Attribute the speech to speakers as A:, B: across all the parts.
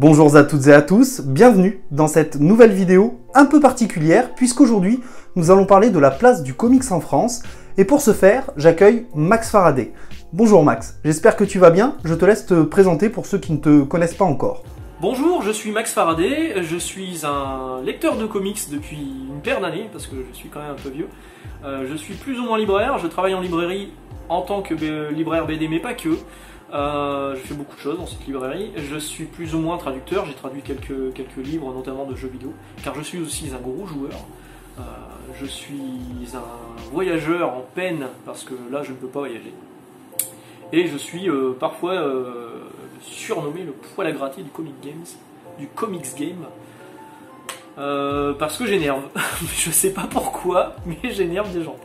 A: Bonjour à toutes et à tous, bienvenue dans cette nouvelle vidéo un peu particulière puisqu'aujourd'hui nous allons parler de la place du comics en France et pour ce faire j'accueille Max Faraday. Bonjour Max, j'espère que tu vas bien, je te laisse te présenter pour ceux qui ne te connaissent pas encore.
B: Bonjour, je suis Max Faraday, je suis un lecteur de comics depuis une paire d'années parce que je suis quand même un peu vieux. Euh, je suis plus ou moins libraire, je travaille en librairie en tant que libraire BD mais pas que. Euh, je fais beaucoup de choses dans cette librairie. Je suis plus ou moins traducteur, j'ai traduit quelques, quelques livres, notamment de jeux vidéo, car je suis aussi un gros joueur. Euh, je suis un voyageur en peine, parce que là je ne peux pas voyager. Et je suis euh, parfois surnommé le poil à gratter du comic games, du comics game. parce que j'énerve. je sais pas pourquoi, mais j'énerve des gens.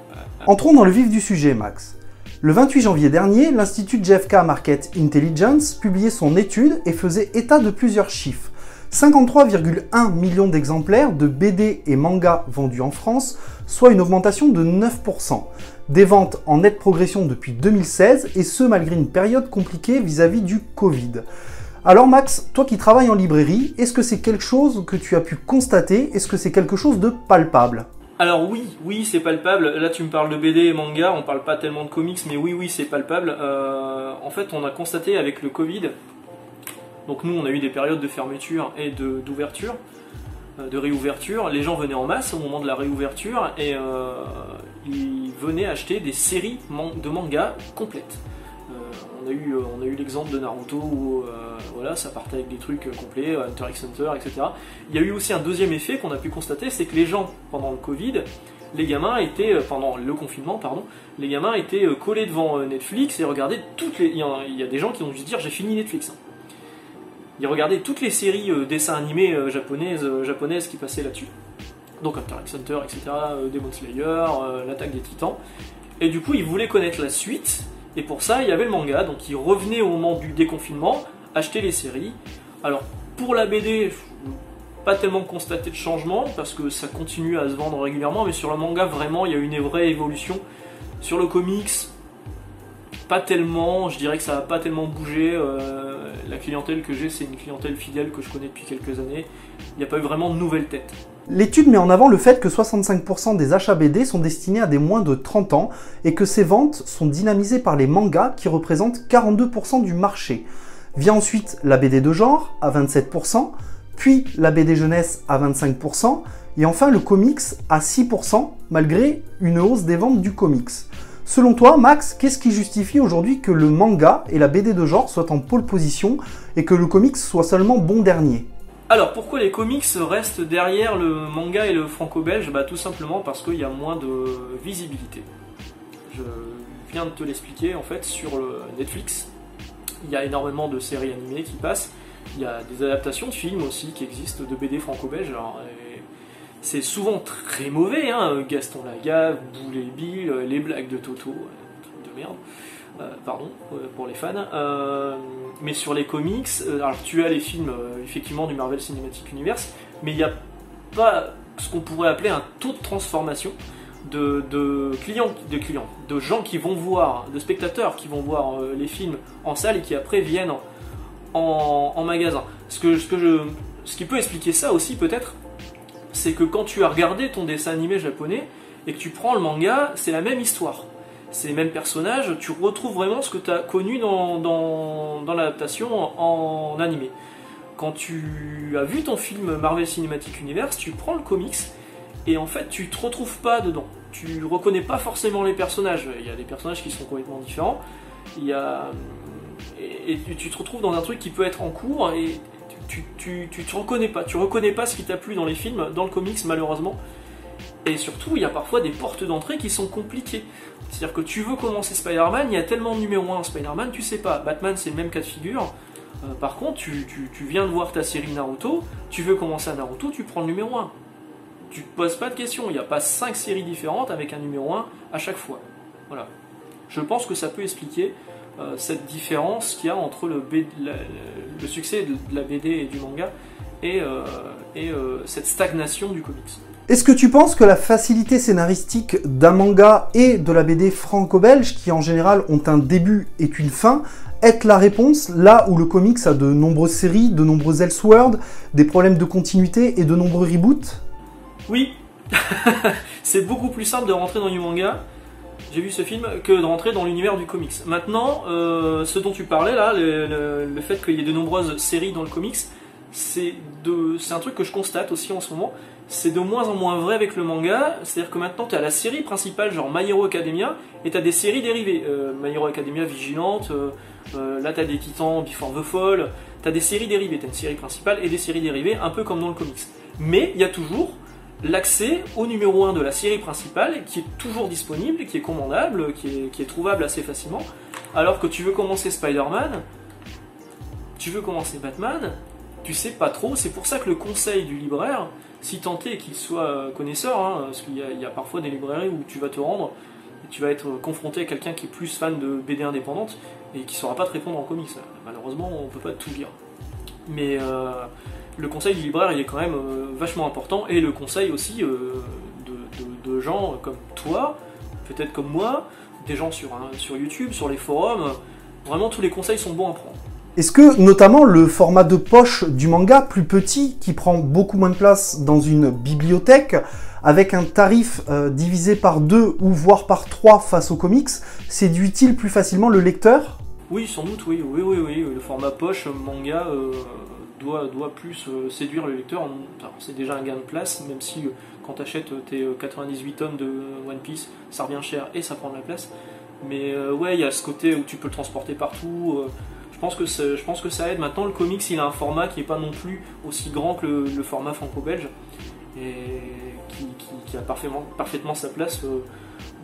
A: Entrons dans le vif du sujet, Max. Le 28 janvier dernier, l'Institut GFK Market Intelligence publiait son étude et faisait état de plusieurs chiffres. 53,1 millions d'exemplaires de BD et mangas vendus en France, soit une augmentation de 9%. Des ventes en nette progression depuis 2016, et ce malgré une période compliquée vis-à-vis -vis du Covid. Alors Max, toi qui travailles en librairie, est-ce que c'est quelque chose que tu as pu constater? Est-ce que c'est quelque chose de palpable?
B: Alors oui, oui, c'est palpable. Là, tu me parles de BD et manga, on parle pas tellement de comics, mais oui, oui, c'est palpable. Euh, en fait, on a constaté avec le Covid, donc nous, on a eu des périodes de fermeture et d'ouverture, euh, de, réouverture. Les gens venaient en masse au moment de la réouverture et euh, ils venaient acheter des séries de mangas complètes on a eu, euh, on a eu l'exemple de Naruto où euh, voilà, ça partait avec des trucs complets, euh, Hunter x Hunter, etc. Il y a eu aussi un deuxième effet qu'on a pu constater, c'est que les gens, pendant le Covid, les gamins étaient, pendant le confinement, pardon, les gamins étaient collés devant Netflix et regardaient toutes les. Il y, a, des gens qui ont dû se dire j'ai fini Netflix. Hein. Ils regardaient toutes les séries dessins animés japonaises, japonaises qui passaient là-dessus. Donc Hunter x Hunter, etc., Demon Slayer, l'attaque des titans. Et du coup, ils voulaient connaître la suite et pour ça, il y avait le manga, donc ils revenaient au moment du déconfinement, acheter les séries. Alors pour la BD, pas tellement constaté de changement parce que ça continue à se vendre régulièrement, mais sur le manga, vraiment, il y a une vraie évolution. Sur le comics, pas tellement, je dirais que ça n'a pas tellement bougé. Euh, la clientèle que j'ai, c'est une clientèle fidèle que je connais depuis quelques années. Il n'y a pas eu vraiment de nouvelles têtes.
A: L'étude met en avant le fait que 65% des achats BD sont destinés à des moins de 30 ans et que ces ventes sont dynamisées par les mangas qui représentent 42% du marché. Vient ensuite la BD de genre à 27%, puis la BD jeunesse à 25%, et enfin le comics à 6% malgré une hausse des ventes du comics. Selon toi, Max, qu'est-ce qui justifie aujourd'hui que le manga et la BD de genre soient en pole position et que le comics soit seulement bon dernier?
B: Alors pourquoi les comics restent derrière le manga et le franco-belge bah, Tout simplement parce qu'il y a moins de visibilité. Je viens de te l'expliquer en fait sur Netflix. Il y a énormément de séries animées qui passent. Il y a des adaptations de films aussi qui existent de BD franco-belge c'est souvent très mauvais, hein, Gaston Lagaffe, Boule et Bill, euh, les blagues de Toto, euh, de merde, pardon pour les fans. mais sur les comics, alors tu as les films effectivement du Marvel Cinematic Universe, mais il n'y a pas ce qu'on pourrait appeler un taux de transformation de, clients, de clients, de gens qui vont voir, de spectateurs qui vont voir les films en salle et qui après viennent en, magasin. Ce, que, ce, que je, ce qui peut expliquer ça aussi peut-être, c'est que quand tu as regardé ton dessin animé japonais et que tu prends le manga, c'est la même histoire. C'est les mêmes personnages, tu retrouves vraiment ce que tu as connu dans, dans, l'adaptation en, animé. Quand tu as vu ton film Marvel Cinematic Universe, tu prends le comics et en fait tu te retrouves pas dedans. Tu reconnais pas forcément les personnages. Il y a des personnages qui sont complètement différents. Il y a... Et, tu te retrouves dans un truc qui peut être en cours et tu, tu, tu te reconnais pas. Tu reconnais pas ce qui t'a plu dans les films, dans le comics malheureusement. Et surtout, il y a parfois des portes d'entrée qui sont compliquées. C'est-à-dire que tu veux commencer Spider-Man, il y a tellement de numéro 1 Spider-Man, tu sais pas. Batman, c'est le même cas de figure. Euh, par contre, tu, tu, viens de voir ta série Naruto, tu veux commencer à Naruto, tu prends le numéro 1. Tu te poses pas de questions, il n'y a pas 5 séries différentes avec un numéro 1 à chaque fois. Voilà. Je pense que ça peut expliquer euh, cette différence qu'il y a entre le, succès de la BD et du manga et, euh, et cette stagnation du comics.
A: Est-ce que tu penses que la facilité scénaristique d'un manga et de la BD franco-belge, qui en général ont un début et une fin, est la réponse là où le comics a de nombreuses séries, de nombreux Elseworlds, des problèmes de continuité et de nombreux reboots?
B: Oui, c'est beaucoup plus simple de rentrer dans du manga, j'ai vu ce film, que de rentrer dans l'univers du comics. Maintenant, euh, ce dont tu parlais là, le, fait qu'il y ait de nombreuses séries dans le comics, c'est un truc que je constate aussi en ce moment c'est de moins en moins vrai avec le manga. C'est-à-dire que maintenant, tu as la série principale, genre My Hero Academia, et tu as des séries dérivées. Euh, My Hero Academia Vigilante, euh, euh, là tu des Titans, Before the Fall, tu as des séries dérivées. Tu as une série principale et des séries dérivées, un peu comme dans le comics. Mais il y a toujours l'accès au numéro 1 de la série principale, qui est toujours disponible, qui est commandable, qui est, qui est trouvable assez facilement. Alors que tu veux commencer Spider-Man, tu veux commencer Batman, tu sais pas trop. C'est pour ça que le conseil du libraire, si tant est qu'il soit connaisseur, hein, parce qu'il y, a parfois des librairies où tu vas te rendre et tu vas être confronté à quelqu'un qui est plus fan de BD indépendante et qui saura pas te répondre en comics. Malheureusement, on peut pas tout lire. Mais euh, le conseil du libraire, il est quand même euh, vachement important, et le conseil aussi euh, de, gens comme toi, peut-être comme moi, des gens sur, sur YouTube, sur les forums. Vraiment, tous les conseils sont bons à prendre.
A: Est-ce que notamment le format de poche du manga, plus petit, qui prend beaucoup moins de place dans une bibliothèque, avec un tarif euh, divisé par deux ou voire par trois face aux comics, séduit-il plus facilement le lecteur?
B: Oui, sans doute, oui, oui, oui, oui. Le format poche manga euh, doit, plus euh, séduire le lecteur. C'est déjà un gain de place, même si quand tu achètes tes 98 tonnes de One Piece, ça revient cher et ça prend de la place. Mais ouais, il y a ce côté où tu peux le transporter partout. Je pense, que ça aide. Maintenant, le comics, il a un format qui n'est pas non plus aussi grand que le, format franco-belge et qui, a parfaitement, parfaitement sa place euh,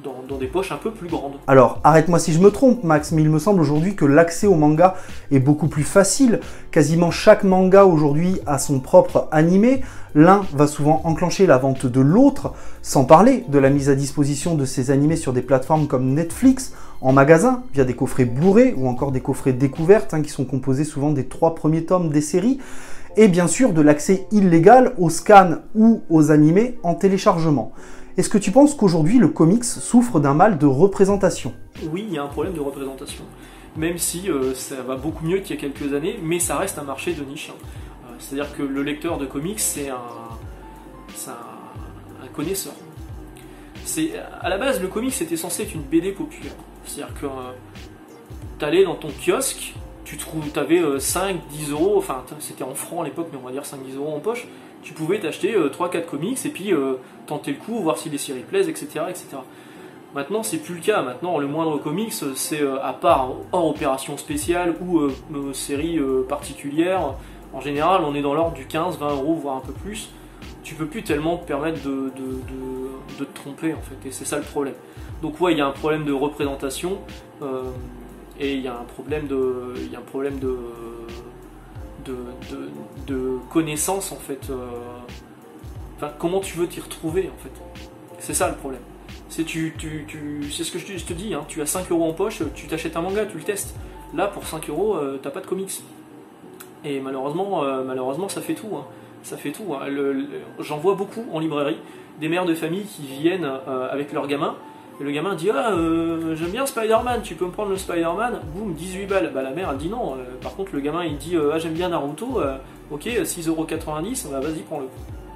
B: dans, des poches un peu plus grandes.
A: Alors, arrête-moi si je me trompe, Max, mais il me semble aujourd'hui que l'accès au manga est beaucoup plus facile. Quasiment chaque manga aujourd'hui a son propre animé. L'un va souvent enclencher la vente de l'autre, sans parler de la mise à disposition de ces animés sur des plateformes comme Netflix, en magasin, via des coffrets Blu-ray ou encore des coffrets découvertes, hein, qui sont composés souvent des trois premiers tomes des séries, et bien sûr de l'accès illégal aux scans ou aux animés en téléchargement. Est-ce que tu penses qu'aujourd'hui le comics souffre d'un mal de représentation?
B: Oui, il y a un problème de représentation. Même si euh, ça va beaucoup mieux qu'il y a quelques années, mais ça reste un marché de niche. Hein. Euh, c'est-à-dire que le lecteur de comics, c'est un, un, connaisseur. à la base, le comics était censé être une BD populaire. C'est-à-dire que euh, tu allais dans ton kiosque, tu trouves, avais 5, 10 euros, enfin c'était en francs à l'époque, mais on va dire 5-10 euros en poche, tu pouvais t'acheter 3-4 euh, comics et puis euh, tenter le coup, voir si les séries plaisent, etc. etc. Maintenant, c'est plus le cas. Maintenant, le moindre comics, c'est à part hors opération spéciale ou série particulière. En général, on est dans l'ordre du 15, 20 euros, voire un peu plus. Tu peux plus tellement te permettre de, de te tromper, en fait. Et c'est ça le problème. Donc ouais, il y a un problème de représentation euh, et il y a un problème de, il un problème de, de, connaissance en fait. Euh, enfin, comment tu veux t'y retrouver en fait C'est ça le problème. C'est tu, tu, tu ce que je, te dis. Hein. tu as 5 euros en poche, tu t'achètes un manga, tu le testes. Là, pour 5 euros, euh, t'as pas de comics. Et malheureusement, malheureusement, ça fait tout. Hein. Ça fait tout. Hein. J'en vois beaucoup en librairie des mères de famille qui viennent avec leurs gamins et le gamin dit Ah, euh, j'aime bien Spider-Man, tu peux me prendre le Spider-Man? Boum, 18 balles. Bah, la mère, elle dit non. Euh, par contre, le gamin, il dit euh, Ah, j'aime bien Naruto, ok, 6,90€, bah, vas-y, prends-le.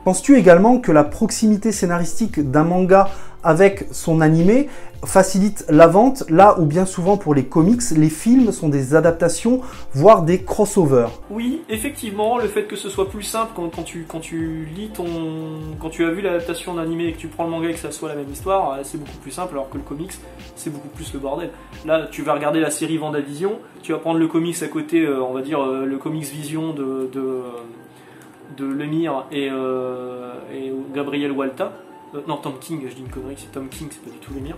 A: Penses-tu également que la proximité scénaristique d'un manga avec son animé facilite la vente, là où bien souvent pour les comics, les films sont des adaptations, voire des crossovers?
B: Oui, effectivement, le fait que ce soit plus simple quand, tu, lis ton. quand tu as vu l'adaptation d'animé et que tu prends le manga et que ça soit la même histoire, c'est beaucoup plus simple, alors que le comics, c'est beaucoup plus le bordel. Là, tu vas regarder la série Vendavision, tu vas prendre le comics à côté, euh, on va dire euh, le comics Vision de Lemire et, euh, et Gabriel Walta, euh, non Tom King, je dis une connerie, c'est Tom King, c'est pas du tout Lemire,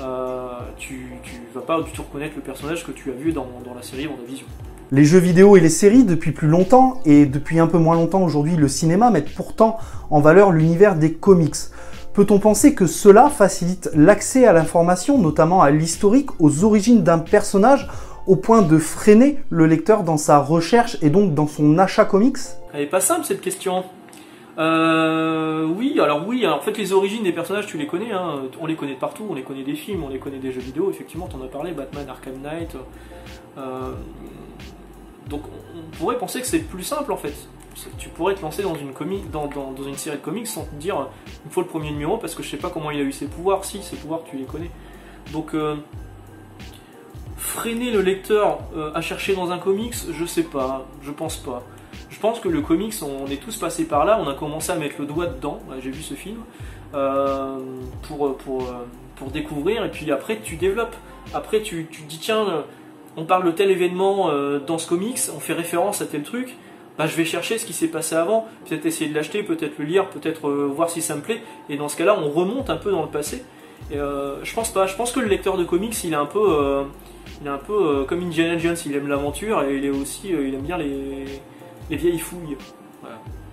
B: euh, tu, vas pas du tout reconnaître le personnage que tu as vu dans, la série Vision.
A: Les jeux vidéo et les séries, depuis plus longtemps, et depuis un peu moins longtemps aujourd'hui le cinéma, mettent pourtant en valeur l'univers des comics. Peut-on penser que cela facilite l'accès à l'information, notamment à l'historique, aux origines d'un personnage, au point de freiner le lecteur dans sa recherche et donc dans son achat comics?
B: Elle est pas simple cette question. Euh, oui, alors oui, en fait les origines des personnages tu les connais, hein. on les connaît de partout, on les connaît des films, on les connaît des jeux vidéo, effectivement t'en as parlé, Batman, Arkham Knight. Euh, donc on pourrait penser que c'est plus simple en fait. Tu pourrais te lancer dans une, dans, une série de comics sans te dire il me faut le premier numéro parce que je sais pas comment il a eu ses pouvoirs, si ses pouvoirs tu les connais. Donc euh, freiner le lecteur à chercher dans un comics, je sais pas, je pense pas. Pense que le comics, on est tous passés par là, on a commencé à mettre le doigt dedans, j'ai vu ce film, euh, pour, pour, euh, pour découvrir, et puis après tu développes. Après tu, tu dis tiens, euh, on parle de tel événement dans ce comics, on fait référence à tel truc, bah, je vais chercher ce qui s'est passé avant, peut-être essayer de l'acheter, peut-être le lire, peut-être voir si ça me plaît, et dans ce cas-là on remonte un peu dans le passé. Et, je pense pas, je pense que le lecteur de comics il est un peu, il est un peu comme Indiana Jones, il aime l'aventure et il est aussi, il aime bien les les vieilles fouilles.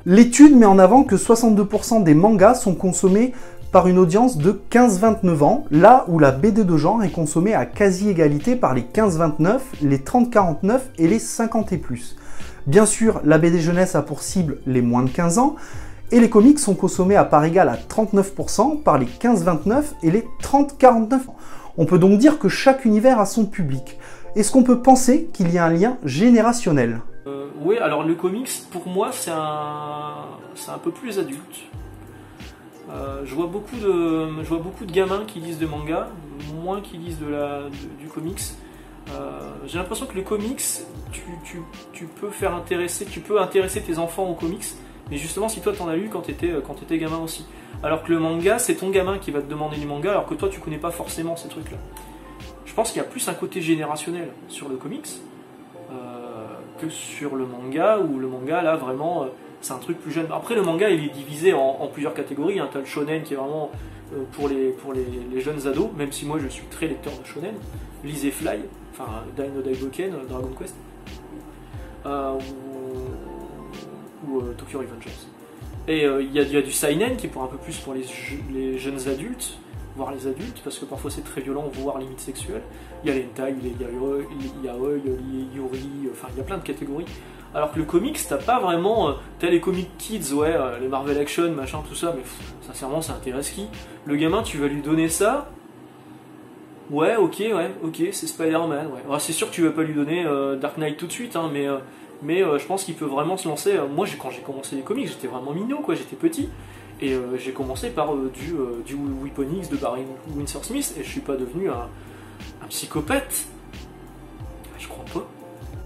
A: L'étude met en avant que 62% des mangas sont consommés par une audience de 15-29 ans, là où la BD de genre est consommée à quasi-égalité par les 15-29, les 30-49 et les 50 et plus. Bien sûr, la BD jeunesse a pour cible les moins de 15 ans, et les comics sont consommés à part égale à 39% par les 15-29 et les 30-49 ans. On peut donc dire que chaque univers a son public. Est-ce qu'on peut penser qu'il y a un lien générationnel?
B: Oui, alors le comics, pour moi, c'est un, peu plus adulte. Euh, je, vois beaucoup de, gamins qui lisent de manga, moins qui lisent du comics. Euh, j'ai l'impression que le comics, tu, peux faire intéresser, tes enfants aux comics, mais justement si toi t'en as lu quand t'étais étais gamin aussi. Alors que le manga, c'est ton gamin qui va te demander du manga, alors que toi tu connais pas forcément ces trucs-là. Je pense qu'il y a plus un côté générationnel sur le comics sur le manga, où le manga, là, vraiment, euh, c'est un truc plus jeune. Après, le manga, il est divisé en, plusieurs catégories. Hein. T'as le shonen qui est vraiment euh, pour, les, pour les, jeunes ados, même si moi je suis très lecteur de shonen. Lisez Fly, enfin Dino Daigoken, euh, Dragon Quest, ou, Tokyo Revengers. Et il y, y, a du seinen qui est pour un peu plus pour les, les jeunes adultes voir les adultes, parce que parfois c'est très violent, voire limite sexuelle. Il y a l'hentai, il y a yaoi, il y a yuri, enfin il y a plein de catégories. Alors que le comics, t'as pas vraiment. Euh, t'as les comics kids, ouais, euh, les Marvel Action, machin, tout ça, mais sincèrement, ça intéresse qui? Le gamin, tu vas lui donner ça? Ouais, ok, ouais, ok, c'est Spider-Man, ouais. c'est sûr que tu vas pas lui donner euh, Dark Knight tout de suite, hein, mais, mais je pense qu'il peut vraiment se lancer. moi, quand j'ai commencé les comics, j'étais vraiment mignon, quoi, j'étais petit. Et euh, j'ai commencé par euh, du, euh, du Weapon X de Barry Windsor Smith et je suis pas devenu un, psychopathe. Je crois pas.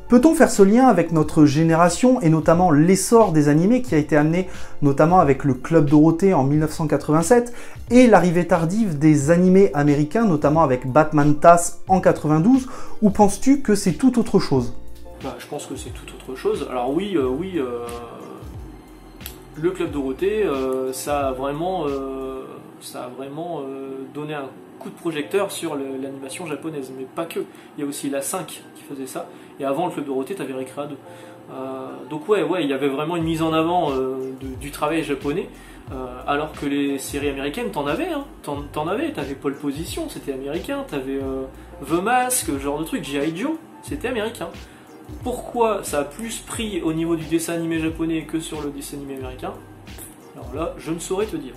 A: Peut-on faire ce lien avec notre génération et notamment l'essor des animés qui a été amené notamment avec le Club Dorothée en 1987 et l'arrivée tardive des animés américains notamment avec Batman TAS en 92 ou penses-tu que c'est tout autre chose?
B: Bah, Je pense que c'est tout autre chose. Alors oui, oui, le Club Dorothée, euh, ça a vraiment, euh, ça a vraiment euh, donné un coup de projecteur sur l'animation japonaise, mais pas que. Il y a aussi la 5 qui faisait ça, et avant le Club Dorothée, tu avais Recrea 2. donc ouais, ouais, il y avait vraiment une mise en avant du travail japonais, alors que les séries américaines, t'en avais, hein, t'en avais, t'avais Pole Position, c'était américain, t'avais The Mask, genre de truc, G.I. Joe, c'était américain. Pourquoi ça a plus pris au niveau du dessin animé japonais que sur le dessin animé américain Alors là, je ne saurais te dire.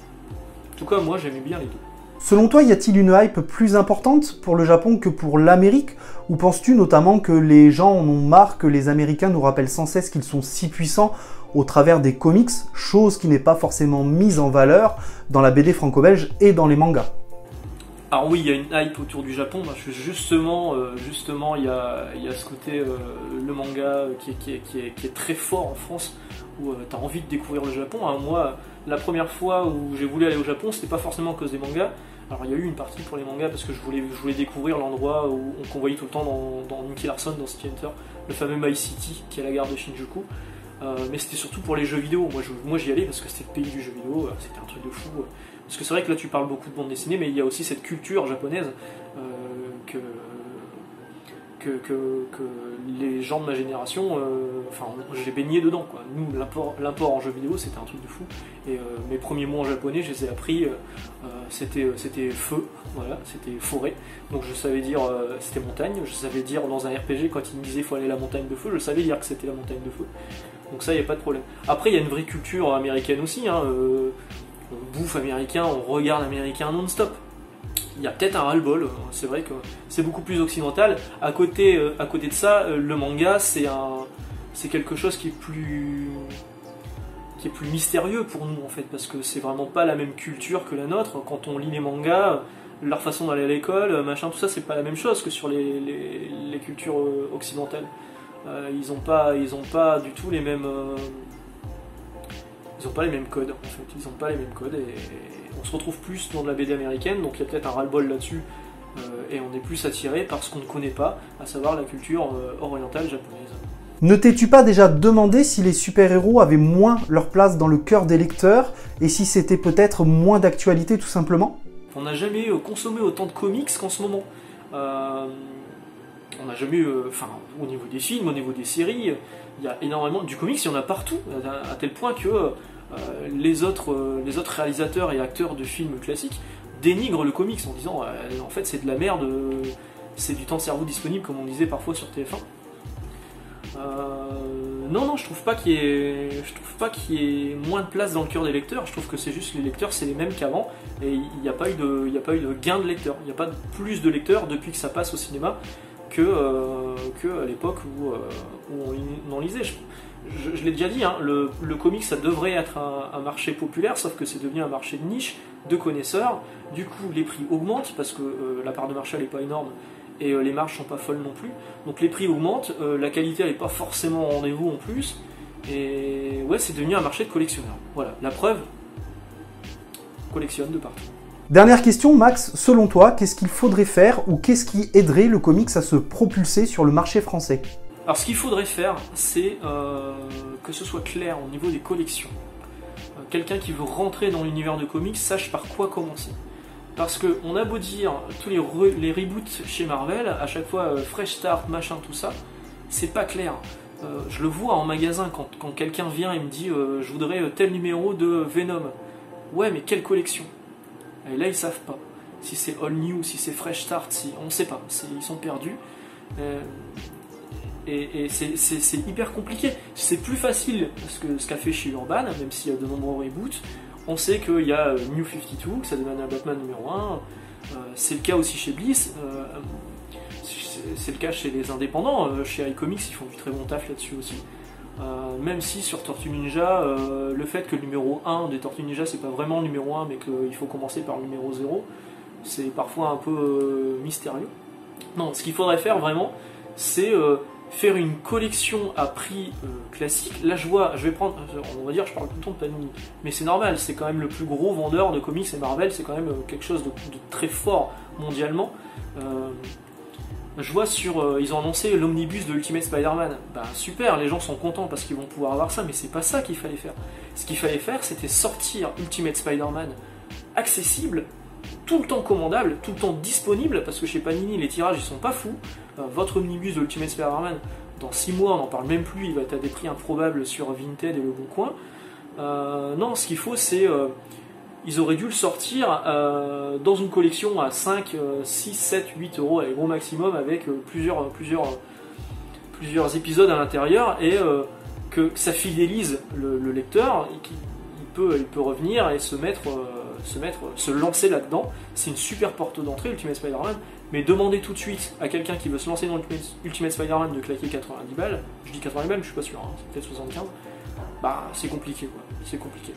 B: En tout cas, moi j'aimais bien les deux.
A: Selon toi, y a-t-il une hype plus importante pour le Japon que pour l'Amérique? Ou penses-tu notamment que les gens en ont marre que les Américains nous rappellent sans cesse qu'ils sont si puissants au travers des comics, chose qui n'est pas forcément mise en valeur dans la BD franco-belge et dans les mangas?
B: Alors oui, il y a une hype autour du Japon, justement, euh, justement, il y a, ce côté, euh, le manga qui est, très fort en France, où euh, tu envie de découvrir le Japon. Hein. Moi, la première fois où j'ai voulu aller au Japon, c'était pas forcément à cause des mangas. Alors il y a eu une partie pour les mangas, parce que je voulais, découvrir l'endroit qu'on voyait tout le temps dans, Nicky Larson, dans City Hunter, le fameux My City, qui est la gare de Shinjuku. mais c'était surtout pour les jeux vidéo. Moi j'y allais parce que c'était le pays du jeu vidéo, c'était un truc de fou. Parce que c'est vrai que là tu parles beaucoup de bande dessinée, mais il y a aussi cette culture japonaise euh, que, les gens de ma génération, euh, enfin j'ai baigné dedans. Quoi. Nous, l'import en jeu vidéo, c'était un truc de fou. Et euh, mes premiers mots en japonais, je les ai appris, c'était, c'était feu, voilà, c'était forêt. Donc je savais dire, c'était montagne, je savais dire dans un RPG, quand il me disait faut aller à la montagne de feu, je savais dire que c'était la montagne de feu. Donc ça, il n'y a pas de problème. Après, il y a une vraie culture américaine aussi. Hein, on bouffe américain, on regarde américain non-stop. Il y a peut-être un ras-le-bol, c'est vrai que c'est beaucoup plus occidental. À côté, euh, à côté de ça, euh, le manga, c'est quelque chose qui est plus qui est plus mystérieux pour nous en fait parce que c'est vraiment pas la même culture que la nôtre quand on lit les mangas leur façon d'aller à l'école machin tout ça c'est pas la même chose que sur les, les, cultures occidentales euh, ils ont pas pas du tout les mêmes euh, ils ont pas les mêmes codes en fait. Ils ont pas les mêmes codes et, on se retrouve plus dans de la BD américaine donc il y a peut-être un ras-le-bol là-dessus euh, et on est plus attiré par ce qu'on ne connaît pas à savoir la culture orientale japonaise.
A: Ne t'es-tu pas déjà demandé si les super-héros avaient moins leur place dans le cœur des lecteurs et si c'était peut-être moins d'actualité tout simplement?
B: On n'a jamais consommé autant de comics qu'en ce moment. Euh, on n'a jamais, enfin, au niveau des films, au niveau des séries, il y a énormément du comics, il y en a partout, à, tel point que euh, les, autres, réalisateurs et acteurs de films classiques dénigrent le comics en disant euh, en fait c'est de la merde, c'est du temps cerveau disponible comme on disait parfois sur TF1. Euh, non, non, je trouve pas qu'il y ait, trouve pas qu'il y ait moins de place dans le cœur des lecteurs. Je trouve que c'est juste les lecteurs c'est les mêmes qu'avant et il n'y a pas eu de, il a pas eu de gain de lecteurs. Il n'y a pas plus de lecteurs depuis que ça passe au cinéma que, euh, que à l'époque où, euh, on, en lisait. Je, l'ai déjà dit, hein, le, le, ça devrait être un, marché populaire, sauf que c'est devenu un marché de niche, de connaisseurs. Du coup, les prix augmentent parce que la part de marché n'est pas énorme et euh, les marges sont pas folles non plus. Donc les prix augmentent, euh, la qualité n'est pas forcément au rendez-vous en plus, et ouais, c'est devenu un marché de collectionneurs. Voilà, la preuve, collectionne de partout.
A: Dernière question, Max, selon toi, qu'est-ce qu'il faudrait faire ou qu'est-ce qui aiderait le comics à se propulser sur le marché français?
B: Alors ce qu'il faudrait faire, c'est euh, que ce soit clair au niveau des collections. Quelqu'un qui veut rentrer dans l'univers de comics sache par quoi commencer. Parce qu'on a beau dire tous les, les, reboots chez Marvel, à chaque fois euh, fresh start, machin, tout ça, c'est pas clair. Euh, je le vois en magasin quand, quelqu'un vient et me dit euh, je voudrais tel numéro de Venom. Ouais, mais quelle collection? Et là, ils savent pas. Si c'est all new, si c'est fresh start, si on sait pas. Ils sont perdus. et, c'est hyper compliqué. C'est plus facile que ce qu'a fait chez Urban, même s'il y a de nombreux reboots on sait qu'il y a euh, New 52, que ça devient un Batman numéro 1. Euh, c'est le cas aussi chez Bliss. Euh, c'est le cas chez les indépendants. chez iComics, ils font du très bon taf là-dessus aussi. Même si sur Tortue Ninja, le fait que le numéro 1 des Tortue Ninja, c'est pas vraiment le numéro 1, mais qu'il faut commencer par le numéro 0, c'est parfois un peu mystérieux. Non, ce qu'il faudrait faire vraiment, c'est faire une collection à prix euh, classique. Là, je vois, je vais prendre, on va dire, je parle tout le temps de Panini, mais c'est normal, c'est quand même le plus gros vendeur de comics et Marvel, c'est quand même euh, quelque chose de, très fort mondialement. Euh, je vois sur, ils ont annoncé l'omnibus de Ultimate Spider-Man. Ben super, les gens sont contents parce qu'ils vont pouvoir avoir ça, mais c'est pas ça qu'il fallait faire. Ce qu'il fallait faire, c'était sortir Ultimate Spider-Man accessible tout le temps commandable, tout le temps disponible, parce que chez Panini, les tirages ils sont pas fous. Euh, votre omnibus de Ultimate Spider-Man, dans 6 mois, on n'en parle même plus, il va être à des prix improbables sur Vinted et Le Bon Coin. Euh, non, ce qu'il faut, c'est. Euh, ils auraient dû le sortir dans une collection à 5, 6, 7, 8 euros, les gros maximum, avec plusieurs, plusieurs, plusieurs épisodes à l'intérieur, et que ça fidélise le, lecteur, il, peut, il peut revenir et se mettre se mettre, se lancer là-dedans. C'est une super porte d'entrée, Ultimate Spider-Man. Mais demander tout de suite à quelqu'un qui veut se lancer dans Ultimate Spider-Man de claquer 90 balles, je dis 90 balles, je suis pas sûr, hein, c'est peut-être 75, bah c'est compliqué quoi, c'est compliqué.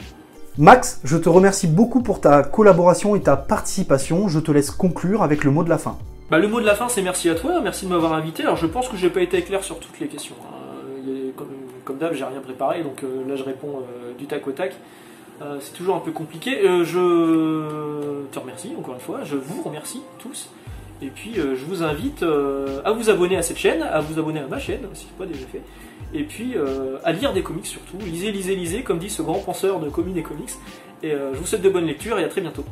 A: Max, je te remercie beaucoup pour ta collaboration et ta participation. Je te laisse conclure avec le mot de la fin.
B: Bah, le mot de la fin, c'est merci à toi, merci de m'avoir invité. Alors, je pense que je n'ai pas été clair sur toutes les questions. Hein. Comme, d'hab, j'ai rien préparé, donc euh, là, je réponds euh, du tac au tac. Euh, c'est toujours un peu compliqué. Je te remercie encore une fois, je vous remercie tous. Et puis je vous invite à vous abonner à cette chaîne, à vous abonner à ma chaîne, si ce n'est pas déjà fait. Et puis à lire des comics surtout. Lisez, lisez, lisez, comme dit ce grand penseur de comics et comics. Et je vous souhaite de bonnes lectures et à très bientôt.